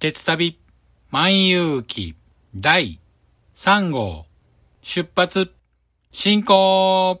鉄旅万有記第3号出発進行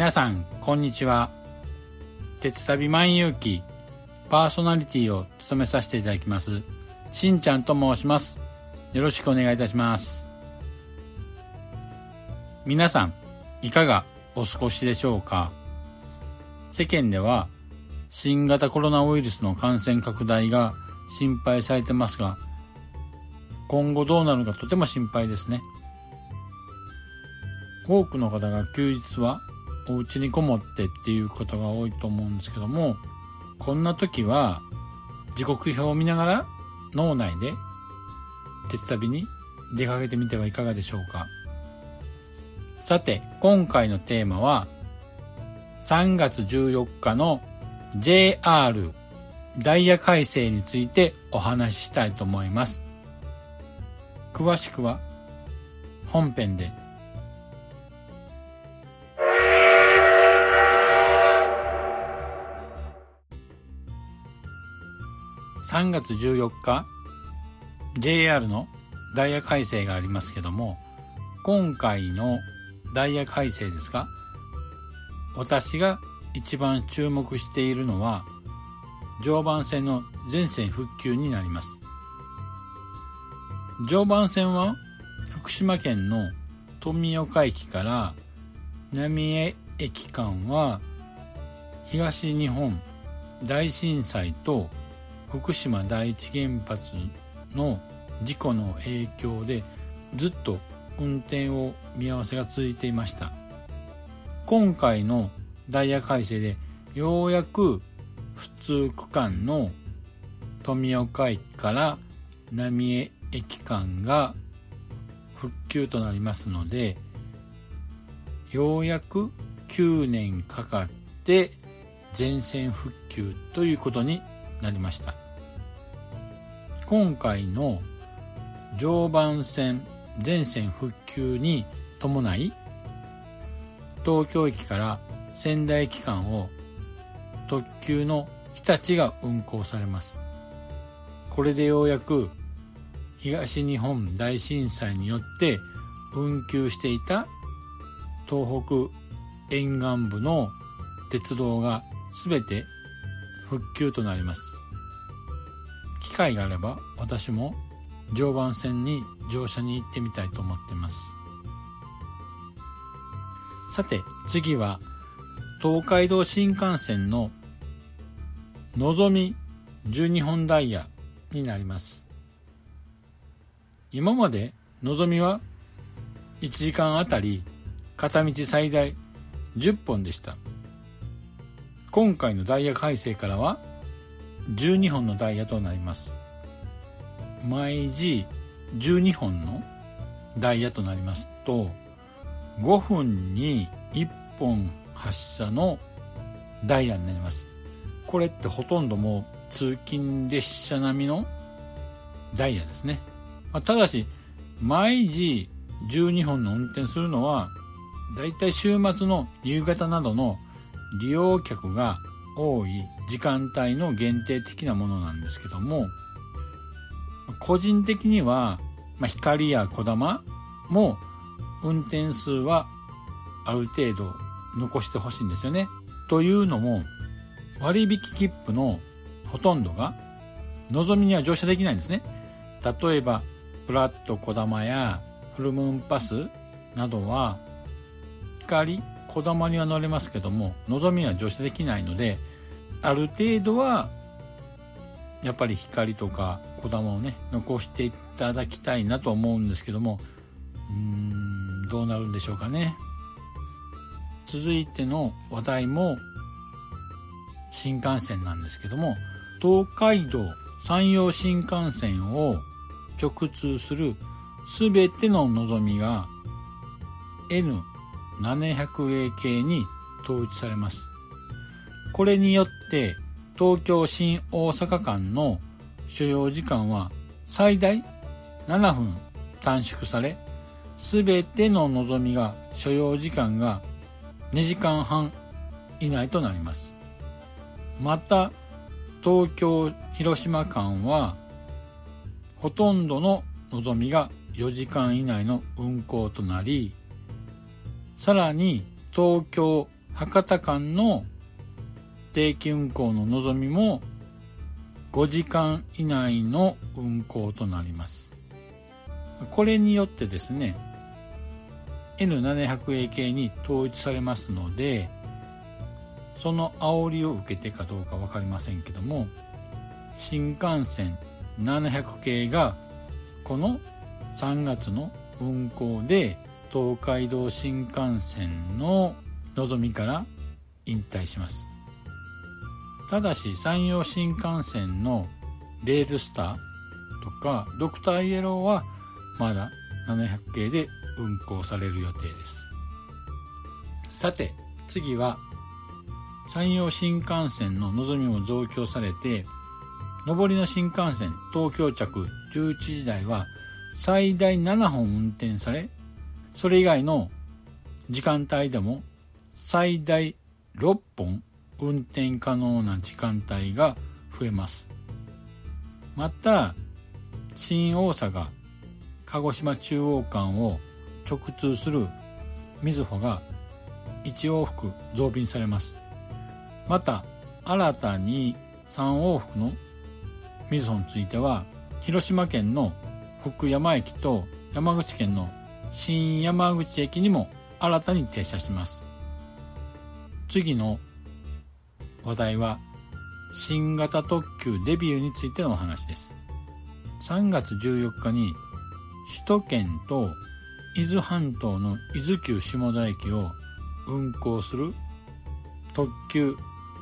皆さん、こんにちは。鉄旅万有記パーソナリティを務めさせていただきます、しんちゃんと申します。よろしくお願いいたします。皆さん、いかがお過ごしでしょうか？世間では、新型コロナウイルスの感染拡大が心配されてますが、今後どうなるかとても心配ですね。多くの方が休日はお家にこもってっていうことが多いと思うんですけども、こんな時は時刻表を見ながら脳内で鉄旅に出かけてみてはいかがでしょうか。さて、今回のテーマは3月14日の JR ダイヤ改正についてお話ししたいと思います。詳しくは本編で3月14日 JR のダイヤ改正がありますけども今回のダイヤ改正ですが私が一番注目しているのは常磐線の全線復旧になります。常磐線は福島県の富岡駅から浪江駅間は東日本大震災と福島第一原発の事故の影響でずっと運転を見合わせが続いていました。今回のダイヤ改正でようやく普通区間の富岡駅から浪江駅間が復旧となりますのでようやく9年かかって全線復旧ということになりました。今回の常磐線全線復旧に伴い東京駅から仙台駅間を特急の日立が運行されます。これでようやく東日本大震災によって運休していた東北沿岸部の鉄道が全て復旧となります。会があれば私も常磐線に乗車に行ってみたいと思ってます。さて次は東海道新幹線ののぞみ12本ダイヤになります。今までのぞみは1時間あたり片道最大10本でした。今回のダイヤ改正からは12本のダイヤとなります。毎時12本のダイヤとなりますと5分に1本発車のダイヤになります。これってほとんどもう通勤列車並みのダイヤですね、まあ、ただし毎時12本の運転するのはだいたい週末の夕方などの利用客が多い時間帯の限定的なものなんですけども個人的には、まあ、光や小玉も運転数はある程度残してほしいんですよね。というのも割引切符のほとんどがのぞみには乗車できないんですね。例えばプラット小玉やフルムーンパスなどは光小玉には乗れますけどものぞみは乗車できないのである程度はやっぱり光とか小玉をね残していただきたいなと思うんですけどもうーんどうなるんでしょうかね。続いての話題も新幹線なんですけども東海道山陽新幹線を直通する全てののぞみが N 700A 系に統一されます。これによって東京新大阪間の所要時間は最大7分短縮され、すべてののぞみが所要時間が2時間半以内となります。また、東京広島間はほとんどののぞみが4時間以内の運行となり、さらに東京博多間の定期運行ののぞみも5時間以内の運行となります。これによってですね、N700A 系に統一されますので、その煽りを受けてかどうか分かりませんけども、新幹線700系がこの3月の運行で東海道新幹線ののぞみから引退します。ただし山陽新幹線のレールスターとかドクターイエローはまだ700系で運行される予定です。さて次は山陽新幹線ののぞみも増強されて上りの新幹線東京着11時台は最大7本運転され、それ以外の時間帯でも最大6本運転可能な時間帯が増えます。また、新大阪、鹿児島中央間を直通するみずほが1往復増便されます。また、新たに3往復のみずほについては、広島県の福山駅と山口県の新山口駅にも新たに停車します。次の話題は新型特急デビューについてのお話です。3月14日に首都圏と伊豆半島の伊豆急下田駅を運行する特急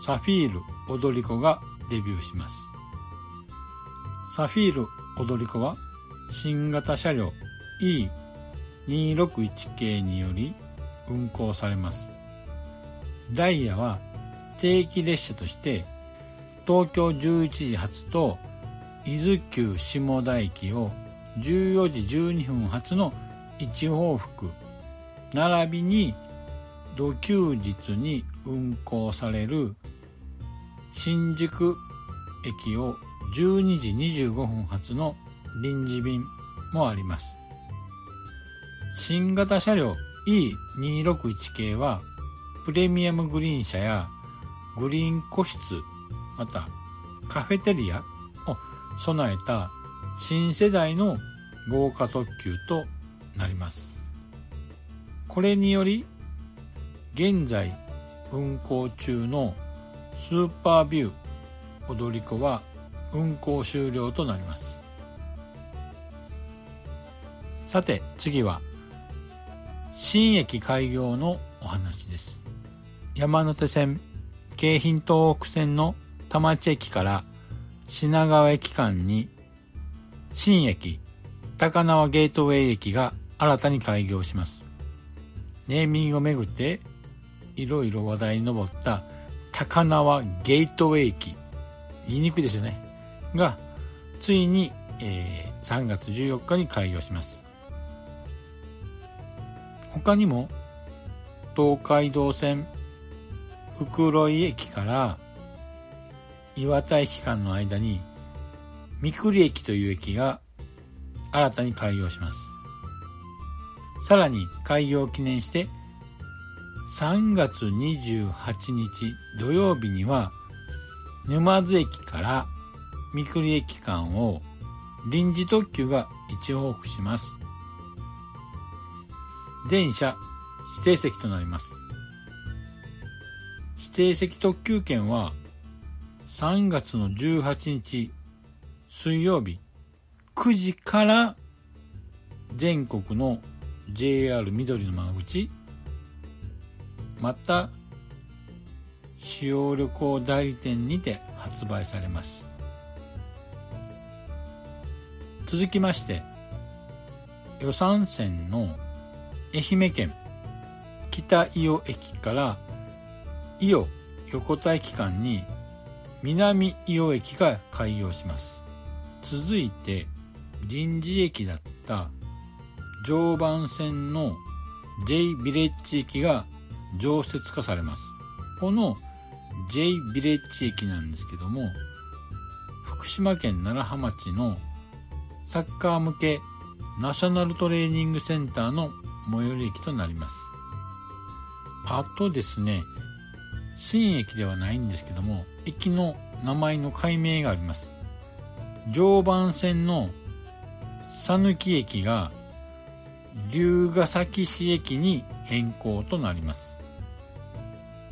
サフィール踊り子がデビューします。サフィール踊り子は新型車両261系により運行されます。ダイヤは定期列車として東京11時発と伊豆急下田駅を14時12分発の1往復並びに土休日に運行される新宿駅を12時25分発の臨時便もあります。新型車両 E261 系はプレミアムグリーン車やグリーン個室またカフェテリアを備えた新世代の豪華特急となります。これにより現在運行中のスーパービュー踊り子は運行終了となります。さて次は新駅開業のお話です山手線京浜東北線の田町駅から品川駅間に新駅高輪ゲートウェイ駅が新たに開業しますネーミングをめぐっていろいろ話題に上った高輪ゲートウェイ駅、言いにくいですよね。が、ついに、えー、3月14日に開業します。他にも、東海道線袋井駅から岩田駅間の間に三栗駅という駅が新たに開業します。さらに開業を記念して3月28日土曜日には沼津駅から三栗駅間を臨時特急が一往復します。全車指定席となります。指定席特急券は3月の18日水曜日9時から全国の JR 緑の窓口また使用旅行代理店にて発売されます続きまして予算線の愛媛県北伊予駅から伊予横田駅間に南伊予駅が開業します続いて臨時駅だった常磐線の J ビレッジ駅が常設化されます。この J ビレッジ駅なんですけども、福島県楢葉町のサッカー向けナショナルトレーニングセンターの最寄り駅となります。あとですね、新駅ではないんですけども、駅の名前の改名があります。常磐線の佐貫駅が龍ヶ崎市駅に変更となります。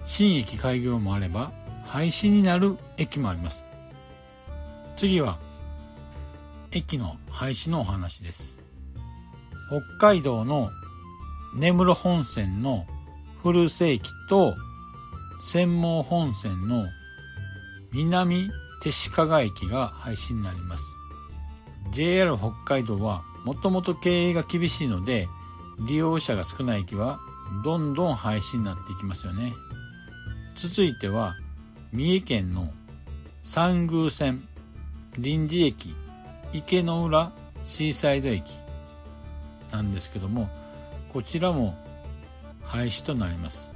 新駅開業もあれば廃止になる駅もあります。次は駅の廃止のお話です。北海道の根室本線の古瀬駅と専門本線の南手鹿賀駅が廃止になります。JR 北海道はもともと経営が厳しいので利用者が少ない駅はどんどん廃止になっていきますよね。続いては三重県の三宮線臨時駅池の浦シーサイド駅なんですけどもこちらも廃止となります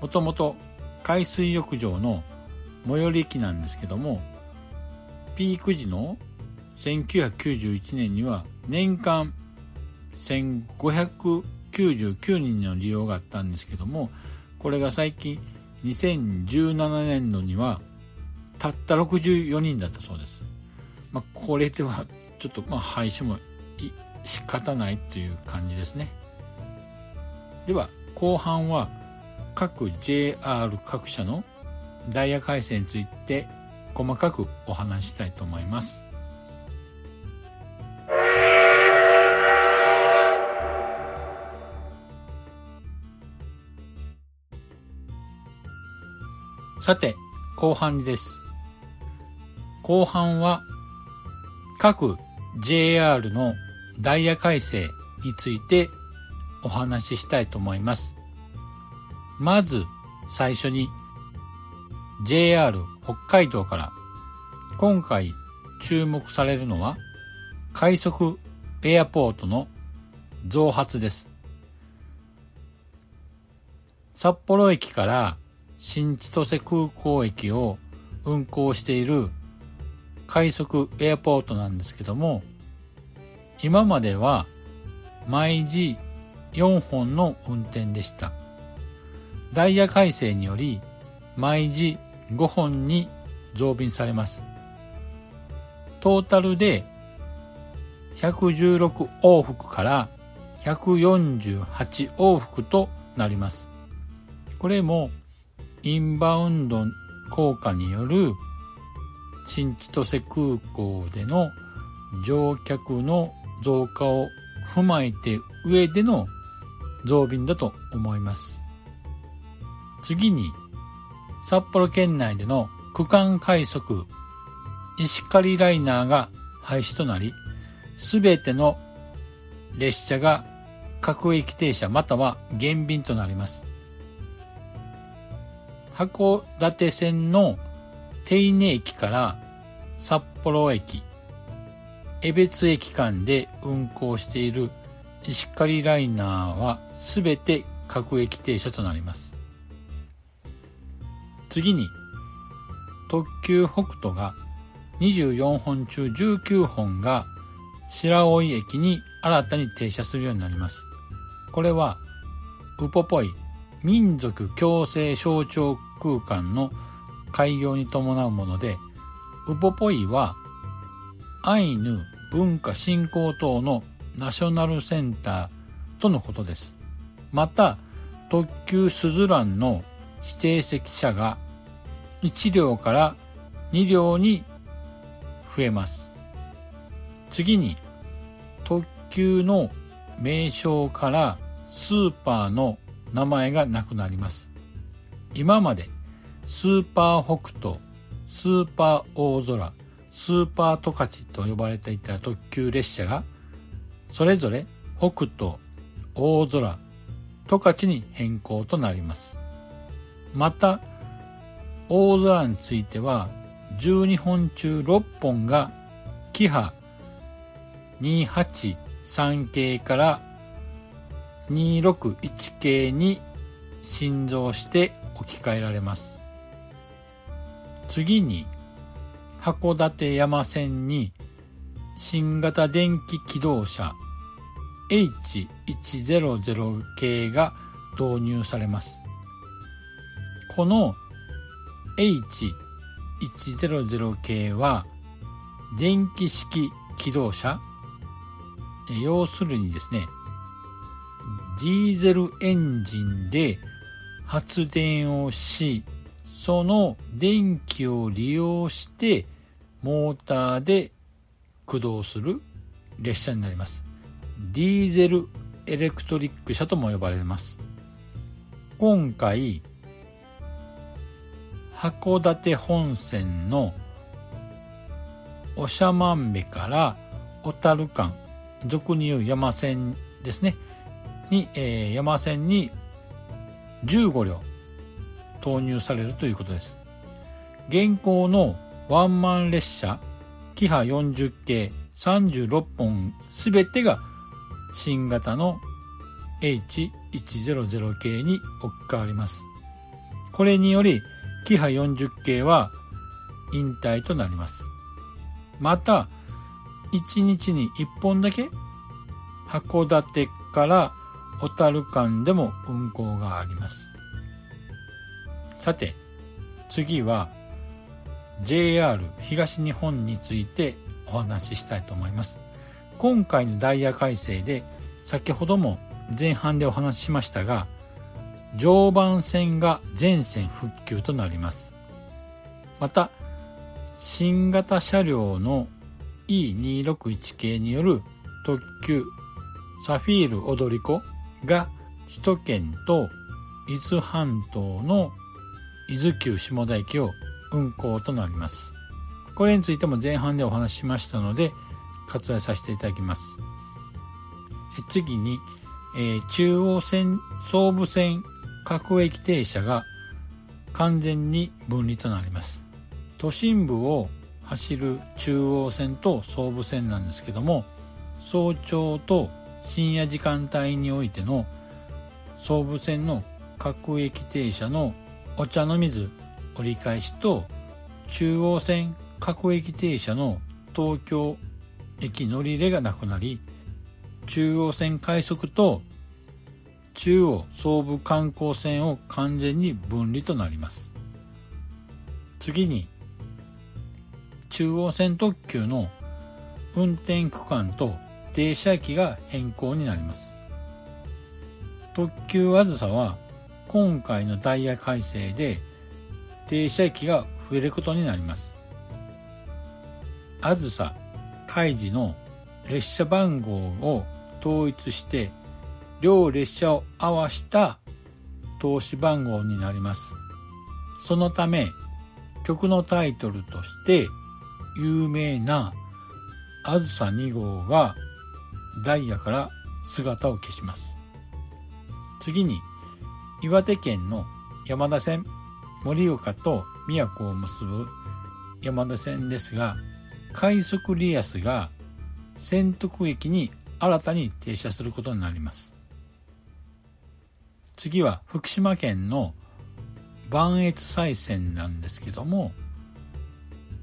もともと海水浴場の最寄り駅なんですけどもピーク時の1991年には年間1599人の利用があったんですけどもこれが最近2017年度にはたった64人だったそうです。まあ、これではちょっとまあ廃止も仕方ないという感じですね。では後半は各 JR 各社のダイヤ改正について細かくお話ししたいと思います。さて、後半です。後半は各 JR のダイヤ改正についてお話ししたいと思います。まず最初に JR 北海道から今回注目されるのは快速エアポートの増発です。札幌駅から新千歳空港駅を運行している快速エアポートなんですけども、今までは毎時4本の運転でした。ダイヤ改正により毎時5本に増便されます。トータルで116往復から148往復となります。これもインバウンド効果による新千歳空港での乗客の増加を踏まえて上での増便だと思います。次に、札幌県内での区間快速石狩ライナーが廃止となり、すべての列車が各駅停車または減便となります。函館線の手稲駅から札幌駅、江別駅間で運行している石狩ライナーはすべて各駅停車となります。次に、特急北斗が24本中19本が白老駅に新たに停車するようになります。これは、ウポポイ民族共生象徴空間の開業に伴うもので、ウポポイはアイヌ文化振興等のナショナルセンターとのことです。また、特急スズランの指定席車が1両から2両に増えます。次に、特急の名称からスーパーの名前がなくなります。今までスーパー北斗、スーパー大空、スーパー十勝と呼ばれていた特急列車が、それぞれ北斗、大空、十勝に変更となります。また、大空については、12本中6本が、キハ283系から261系に新造して置き換えられます。次に、函館山線に新型電気機動車 H100 系が導入されます。この H100 系は電気式機動車要するにですね、ディーゼルエンジンで発電をし、その電気を利用してモーターで駆動する列車になります。ディーゼルエレクトリック車とも呼ばれます。今回、函館本線の長万部から小樽間、俗に言う山線ですね。に、えー、山線に15両投入されるということです。現行のワンマン列車、キハ40系36本すべてが新型の H100 系に置き換わります。これにより、キハ40系は引退となります。また、1日に1本だけ函館から小樽間でも運行があります。さて、次は JR 東日本についてお話ししたいと思います。今回のダイヤ改正で先ほども前半でお話ししましたが、常磐線が全線復旧となります。また、新型車両の E261 系による特急サフィール踊り子が首都圏と伊豆半島の伊豆急下田駅を運行となります。これについても前半でお話ししましたので割愛させていただきます。次に、えー、中央線、総武線、各駅停車が完全に分離となります。都心部を走る中央線と総武線なんですけども、早朝と深夜時間帯においての総武線の各駅停車のお茶の水折り返しと中央線各駅停車の東京駅乗り入れがなくなり中央線快速と中央総武観光線を完全に分離となります次に中央線特急の運転区間と停車駅が変更になります。特急あずさは今回のダイヤ改正で停車駅が増えることになります。あずさ開示の列車番号を統一して両列車を合わした投資番号になります。そのため曲のタイトルとして有名なあずさ2号がダイヤから姿を消します。次に、岩手県の山田線盛岡と宮古を結ぶ山手線ですが快速リアスが仙徳駅に新たに停車することになります。次は福島県の磐越西線なんですけども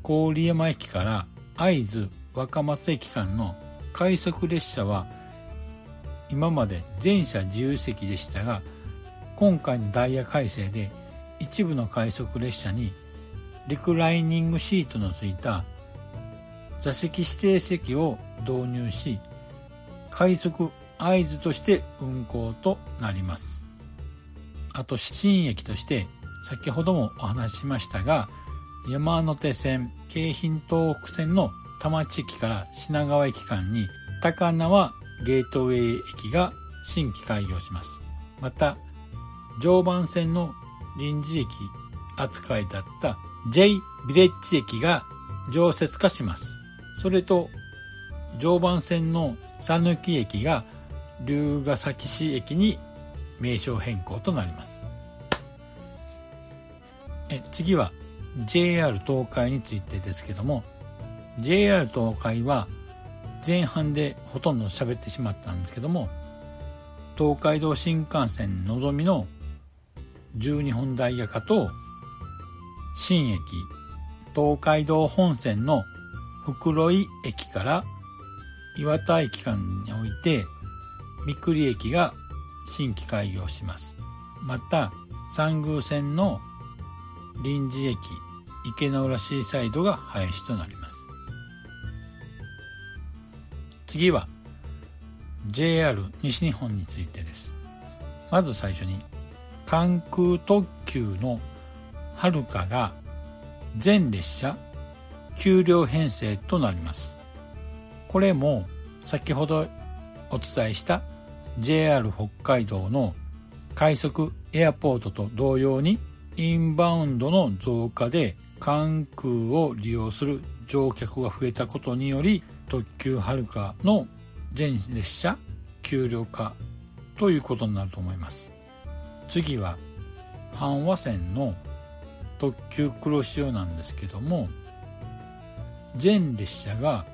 郡山駅から会津若松駅間の快速列車は今まで全車自由席でしたが今回のダイヤ改正で一部の快速列車にリクライニングシートのついた座席指定席を導入し快速合図として運行となります。あと新駅として先ほどもお話ししましたが山手線京浜東北線の田町駅から品川駅間に高輪ゲートウェイ駅が新規開業します。また常磐線の臨時駅扱いだった J ビレッジ駅が常設化します。それと常磐線の讃岐駅が龍ヶ崎市駅に名称変更となります。え次は JR 東海についてですけども JR 東海は前半でほとんど喋ってしまったんですけども東海道新幹線のぞみの12本ダイヤ化と新駅東海道本線の袋井駅から岩田駅間において三栗駅が新規開業します。また三宮線の臨時駅池の浦シーサイドが廃止となります。次は JR 西日本についてです。まず最初に関空特急のはるかが全列車給料編成となります。これも先ほどお伝えした JR 北海道の快速エアポートと同様にインバウンドの増加で関空を利用する乗客が増えたことにより特急はるかの全列車給料化ということになると思います。次は阪和線の特急黒潮なんですけども全列車が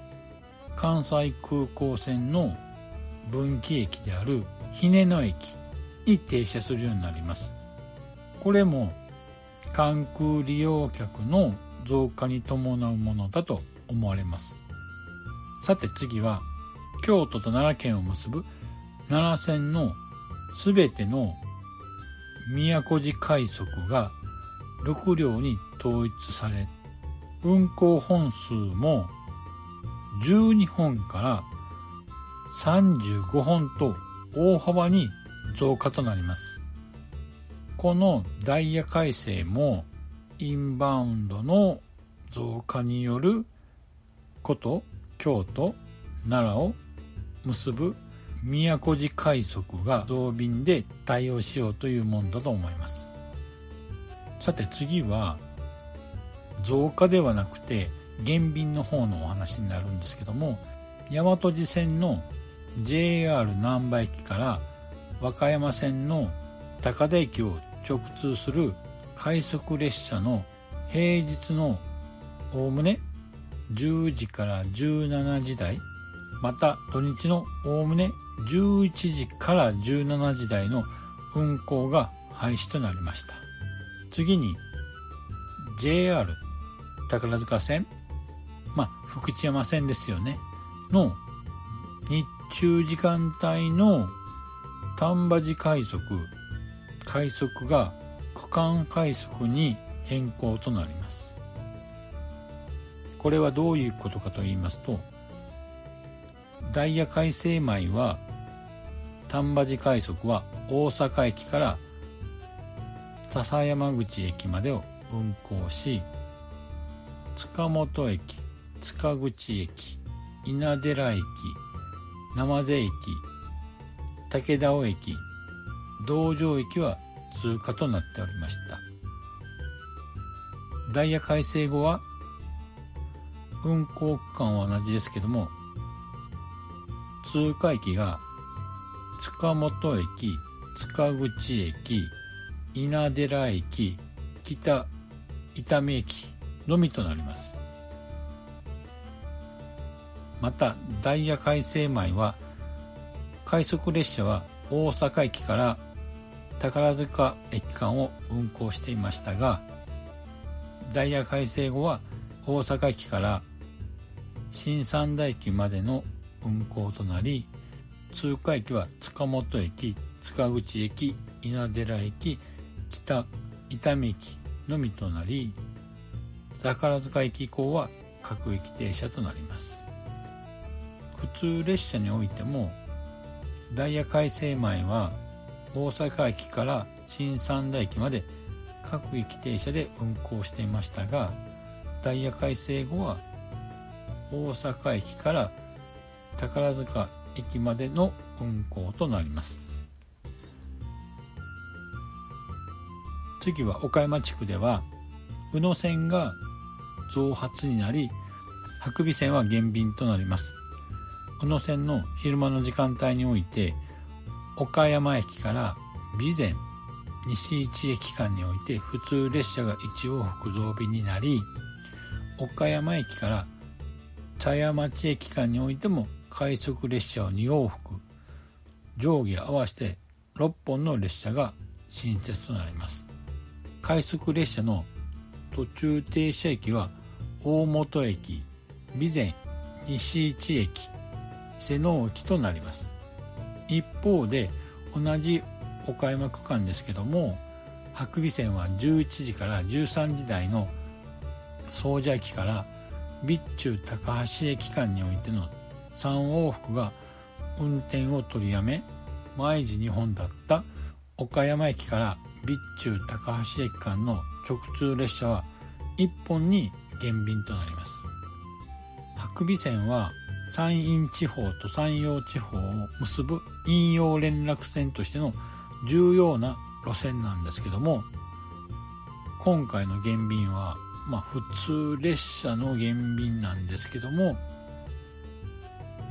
関西空港線の分岐駅である日根野駅に停車するようになります。これも関空利用客の増加に伴うものだと思われます。さて次は京都と奈良県を結ぶ奈良線の全ての宮古寺快速が6両に統一され運行本数も12本から35本と大幅に増加となります。このダイヤ改正もインバウンドの増加によること京都奈良を結ぶ宮古寺快速が増便で対応しようというものだと思います。さて次は増加ではなくて減便の方のお話になるんですけども大和路線の JR 難波駅から和歌山線の高田駅を直通する快速列車の平日のおおむね10時から17時台また土日のおおむね11時から17時台の運行が廃止となりました。次に JR 宝塚線？まあ福知山線ですよね。の日中時間帯の丹波寺快速。快速が区間快速に変更となります。これはどういうことかと言いますとダイヤ改正前は丹波寺快速は大阪駅から笹山口駅までを運行し塚本駅塚口駅稲寺駅生瀬駅武田尾駅道場駅は通過となっておりました。ダイヤ改正後は運行区間は同じですけども通過駅が塚本駅塚口駅稲寺駅北伊丹駅のみとなります。またダイヤ改正前は快速列車は大阪駅から宝塚駅間を運行していましたがダイヤ改正後は大阪駅から新三田駅までの運行となり通過駅は塚本駅塚口駅稲寺駅北伊丹駅のみとなり宝塚駅以降は各駅停車となります。普通列車においてもダイヤ改正前は大阪駅から新三田駅まで各駅停車で運行していましたがダイヤ改正後は大阪駅から宝塚駅までの運行となります。次は岡山地区では宇野線が増発になり白尾線は減便となります。宇野線の昼間の時間帯において岡山駅から備前西市駅間において普通列車が1往復増便になり岡山駅から茶屋町駅間においても快速列車を2往復上下合わせて6本の列車が新設となります。快速列車の途中停車駅は大本駅備前西市駅瀬能駅となります。一方で同じ岡山区間ですけども白尾線は11時から13時台の総社駅から備中高橋駅間においての3往復が運転を取りやめ毎時2本だった岡山駅から備中高橋駅間の直通列車は1本に減便となります。白尾線は山陰地方と山陽地方を結ぶ引用連絡線としての重要な路線なんですけども今回の減便はまあ普通列車の減便なんですけども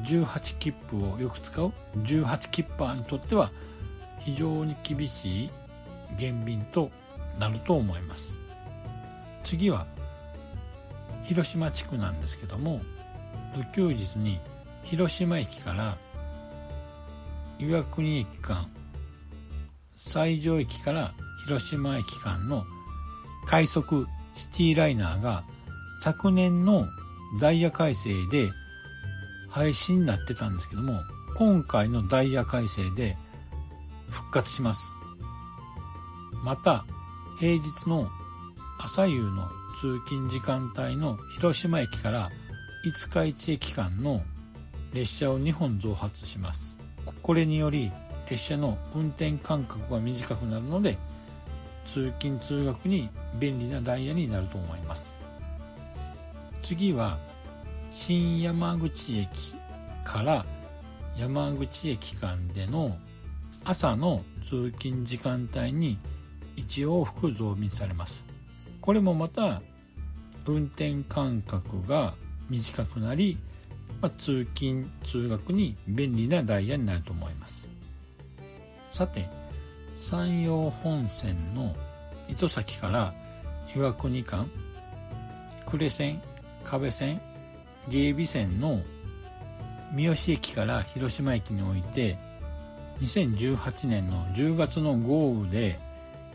18切符をよく使う18切符にとっては非常に厳しい減便となると思います。次は広島地区なんですけども土休日に広島駅から岩国駅間西条駅から広島駅間の快速シティライナーが昨年のダイヤ改正で廃止になってたんですけども今回のダイヤ改正で復活します。また平日の朝夕の通勤時間帯の広島駅から五日市駅間の列車を2本増発します。これにより列車の運転間隔が短くなるので通勤通学に便利なダイヤになると思います。次は新山口駅から山口駅間での朝の通勤時間帯に1往復増便されます。これもまた運転間隔が短くなり、まあ、通勤通学に便利なダイヤになると思います。さて山陽本線の糸崎から岩国間呉線壁線芸備線の三好駅から広島駅において2018年の10月の豪雨で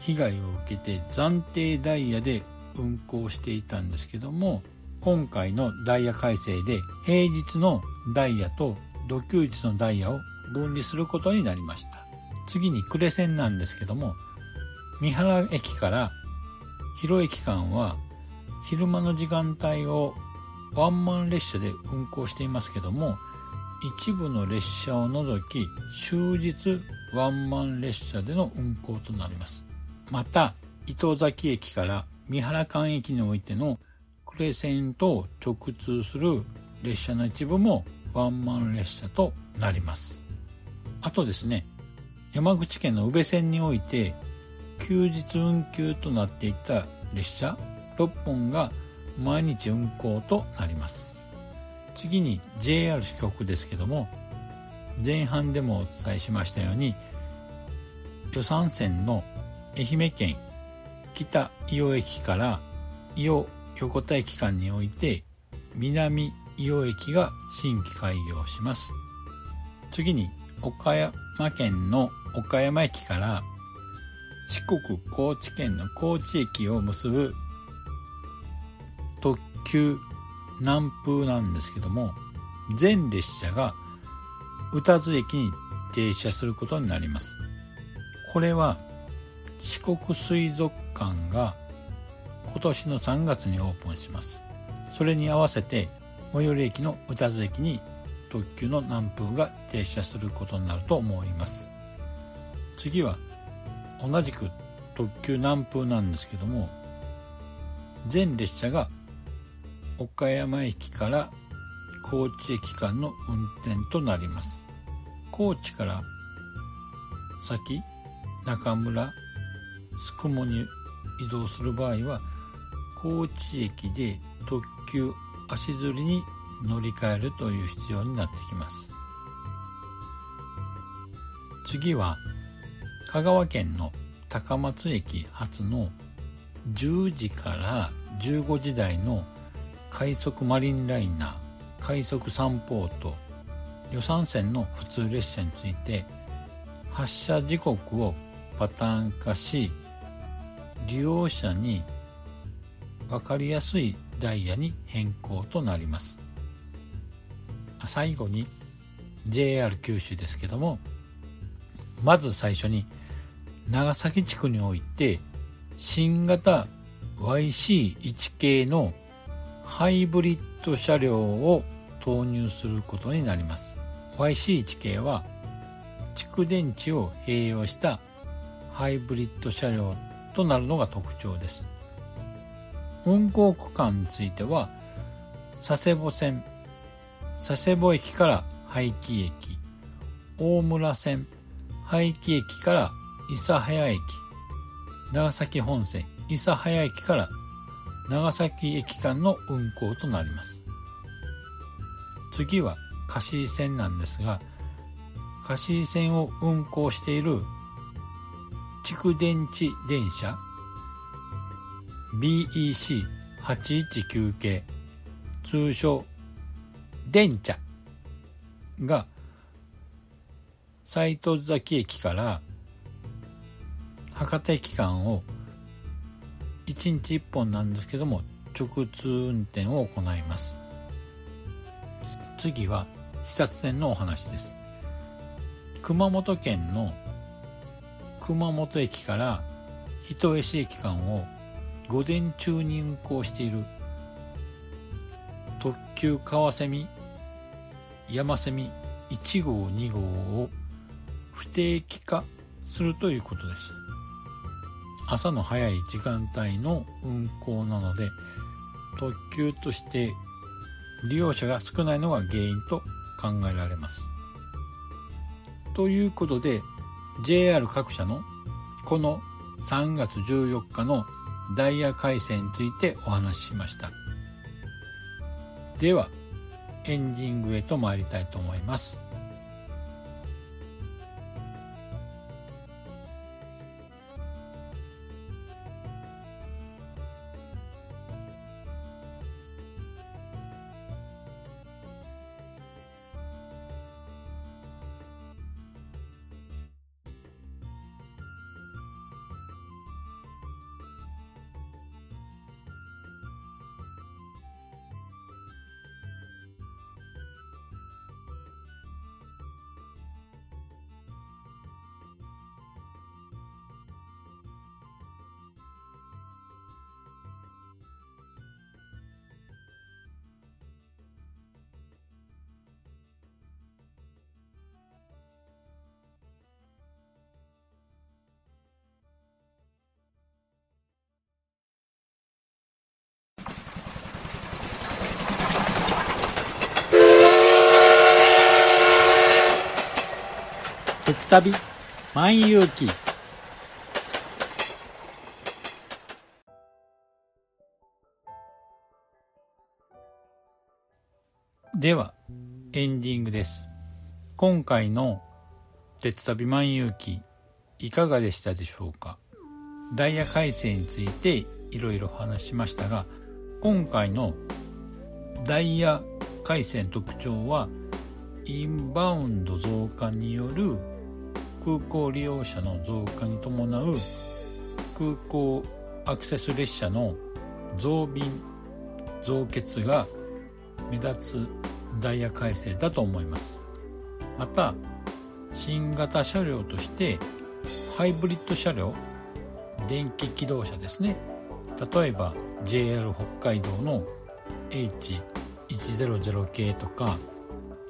被害を受けて暫定ダイヤで運行していたんですけども今回のダイヤ改正で平日のダイヤと土休日のダイヤを分離することになりました。次に呉線なんですけども三原駅から広駅間は昼間の時間帯をワンマン列車で運行していますけども一部の列車を除き終日ワンマン列車での運行となります。また糸崎駅から三原間駅においての呉線と直通する列車の一部もワンマン列車となります。あとですね山口県の宇部線において休日運休となっていた列車6本が毎日運行となります。次に JR 四国ですけども前半でもお伝えしましたように予算線の愛媛県北伊予駅から伊予横田駅間において南伊予駅が新規開業します。次に岡山県の岡山駅から四国高知県の高知駅を結ぶ特急南風なんですけども全列車が宇多津駅に停車することになります。これは四国水族館が今年の3月にオープンします。それに合わせて最寄り駅の宇多津駅に特急の南風が停車することになると思います。次は同じく特急南風なんですけども全列車が岡山駅から高知駅間の運転となります。高知から先中村宿毛に移動する場合は高知駅で特急足摺りに乗り換えるという必要になってきます。次は香川県の高松駅発の10時から15時台の快速マリンライナー快速三ポート予算線の普通列車について発車時刻をパターン化し利用者に分かりやすいダイヤに変更となります。最後に JR 九州ですけどもまず最初に長崎地区において新型 YC1 系のハイブリッド車両を投入することになります。YC1 系は蓄電池を併用したハイブリッド車両となるのが特徴です。運行区間については佐世保線佐世保駅から廃棄駅大村線廃棄駅から諫早駅長崎本線諫早駅から長崎駅間の運行となります。次は貸線なんですが貸線を運行している蓄電池電車。BEC819 系。通称電茶が斎藤崎駅から博多駅間を1日1本なんですけども直通運転を行います。次は視察線のお話です。熊本県の熊本駅から人吉駅間を午前中に運行している特急川蝉山蝉1号2号を不定期化するということです。朝の早い時間帯の運行なので特急として利用者が少ないのが原因と考えられます。ということで JR 各社のこの3月14日のダイヤ改正についてお話ししました。ではエンディングへと参りたいと思います。鉄旅万有記。ではエンディングです。今回の鉄旅万有記いかがでしたでしょうか？ダイヤ改正についていろいろ話しましたが今回のダイヤ改正の特徴はインバウンド増加による空港利用者の増加に伴う空港アクセス列車の増便増欠が目立つダイヤ改正だと思います。また新型車両としてハイブリッド車両電気機動車ですね。例えば JR 北海道の H100 系とか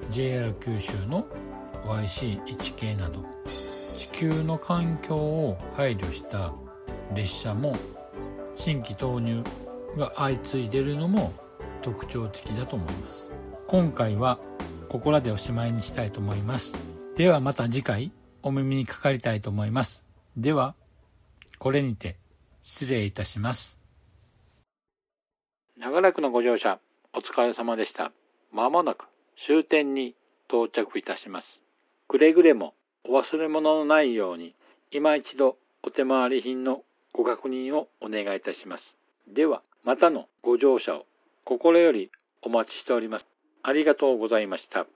JR 九州の YC1 系など地球の環境を配慮した列車も新規投入が相次いでるのも特徴的だと思います今回はここらでおしまいにしたいと思いますではまた次回お耳にかかりたいと思いますではこれにて失礼いたします長らくのご乗車お疲れ様でしたまもなく終点に到着いたしますくれぐれもお忘れ物のないように今一度お手回り品のご確認をお願いいたします。では、またのご乗車を心よりお待ちしております。ありがとうございました。